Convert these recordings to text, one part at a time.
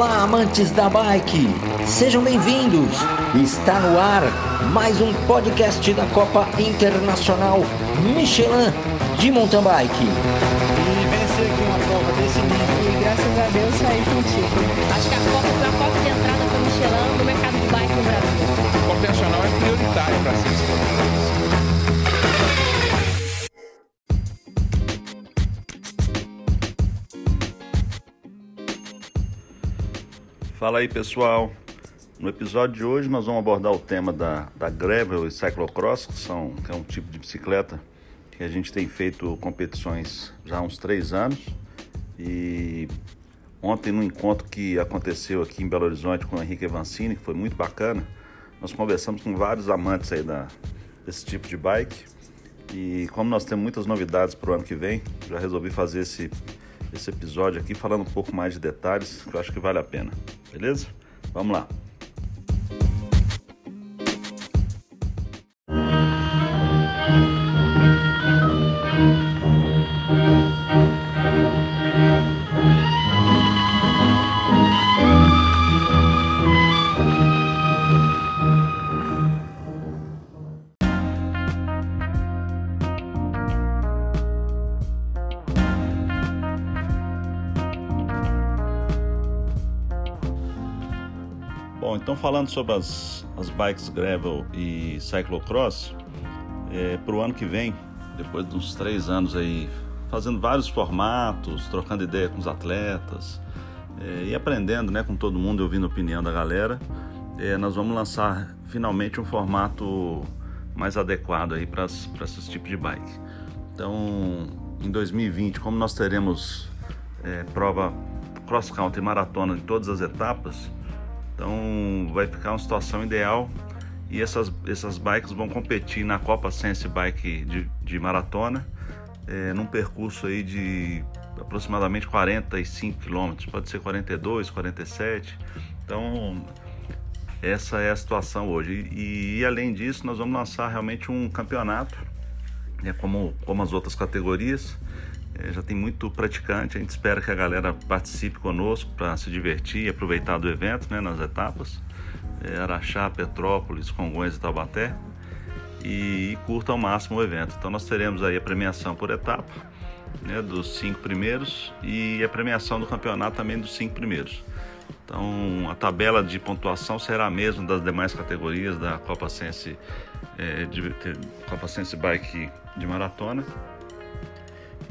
Olá, amantes da bike! Sejam bem-vindos! Está no ar mais um podcast da Copa Internacional Michelin de Mountain Bike. E vencer prova desse nível. E graças a Deus Fala aí pessoal, no episódio de hoje nós vamos abordar o tema da, da Gravel e Cyclocross, que, são, que é um tipo de bicicleta que a gente tem feito competições já há uns três anos. E ontem no encontro que aconteceu aqui em Belo Horizonte com o Henrique Evancini, que foi muito bacana, nós conversamos com vários amantes aí da, desse tipo de bike. E como nós temos muitas novidades para o ano que vem, já resolvi fazer esse, esse episódio aqui falando um pouco mais de detalhes que eu acho que vale a pena. Beleza? Vamos lá. Bom, então falando sobre as, as bikes gravel e cyclocross, é, para o ano que vem, depois de uns três anos aí, fazendo vários formatos, trocando ideia com os atletas é, e aprendendo né, com todo mundo e ouvindo a opinião da galera, é, nós vamos lançar finalmente um formato mais adequado aí para esses tipos de bike. Então, em 2020, como nós teremos é, prova cross country maratona em todas as etapas, então vai ficar uma situação ideal e essas, essas bikes vão competir na Copa Sense Bike de, de maratona é, num percurso aí de aproximadamente 45 km, pode ser 42, 47. Então essa é a situação hoje. E, e além disso, nós vamos lançar realmente um campeonato, né, como, como as outras categorias. É, já tem muito praticante, a gente espera que a galera participe conosco para se divertir e aproveitar do evento né, nas etapas. É, Araxá, Petrópolis, Congonhas e Taubaté. E, e curta ao máximo o evento. Então nós teremos aí a premiação por etapa, né, dos cinco primeiros, e a premiação do campeonato também dos cinco primeiros. Então a tabela de pontuação será a mesma das demais categorias da Copa Sense, é, de, Copa Sense Bike de maratona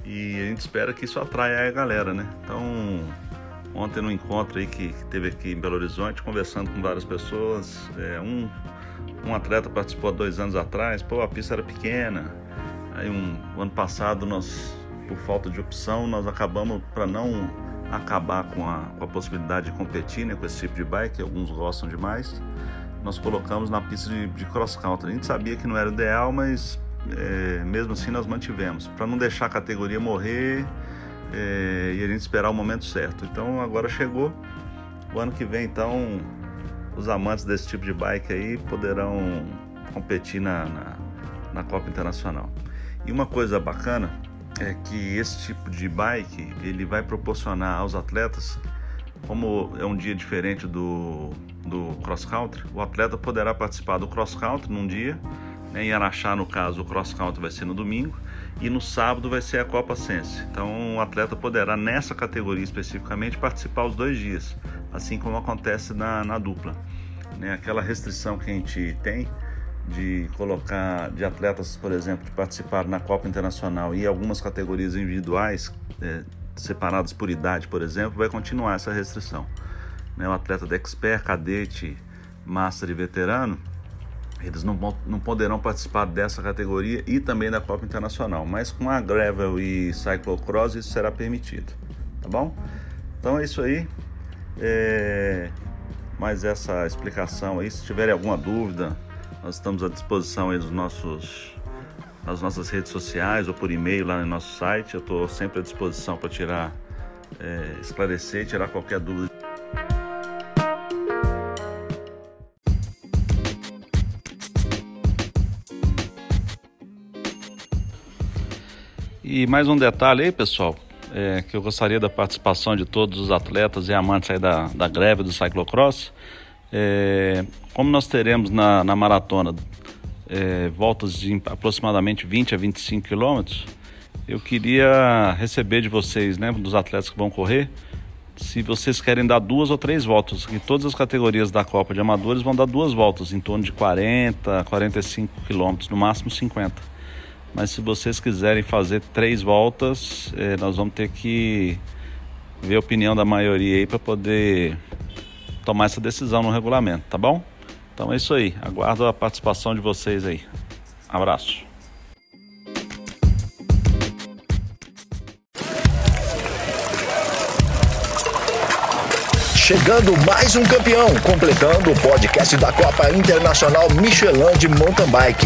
e a gente espera que isso atraia a galera, né? Então, ontem no encontro aí que, que teve aqui em Belo Horizonte, conversando com várias pessoas, é, um, um atleta participou há dois anos atrás, pô, a pista era pequena, aí um, o ano passado nós, por falta de opção, nós acabamos para não acabar com a, com a possibilidade de competir né, com esse tipo de bike, alguns gostam demais, nós colocamos na pista de, de cross country. A gente sabia que não era ideal, mas é, mesmo assim nós mantivemos, para não deixar a categoria morrer é, e a gente esperar o momento certo. Então agora chegou, o ano que vem então os amantes desse tipo de bike aí poderão competir na, na, na Copa Internacional. E uma coisa bacana é que esse tipo de bike ele vai proporcionar aos atletas, como é um dia diferente do, do cross country, o atleta poderá participar do cross country num dia né? Em Araxá, no caso, o cross country vai ser no domingo e no sábado vai ser a Copa Sense. Então, o atleta poderá, nessa categoria especificamente, participar os dois dias, assim como acontece na, na dupla. Né? Aquela restrição que a gente tem de colocar de atletas, por exemplo, que participaram na Copa Internacional e algumas categorias individuais é, separadas por idade, por exemplo, vai continuar essa restrição. Né? O atleta de expert, cadete, master e veterano eles não, não poderão participar dessa categoria e também da Copa Internacional, mas com a Gravel e Cyclocross isso será permitido, tá bom? Então é isso aí. É... Mais essa explicação aí. Se tiverem alguma dúvida, nós estamos à disposição aí dos nossos, nas nossas redes sociais ou por e-mail lá no nosso site. Eu estou sempre à disposição para tirar, é, esclarecer, tirar qualquer dúvida. E mais um detalhe aí, pessoal. é, que eu gostaria da participação de todos os atletas e amantes aí da, da greve do cyclocross. É, como nós teremos na, na maratona é, voltas de aproximadamente 20 a 25 quilômetros, eu queria receber de vocês, né, dos atletas que vão correr, se vocês querem dar duas ou três voltas. E todas as categorias da Copa de Amadores vão dar duas voltas, em torno de 40, 45 quilômetros, no máximo 50. Mas se vocês quiserem fazer três voltas, eh, nós vamos ter que ver a opinião da maioria aí para poder tomar essa decisão no regulamento, tá bom? Então é isso aí. Aguardo a participação de vocês aí. Abraço. Chegando mais um campeão, completando o podcast da Copa Internacional Michelin de Mountain Bike.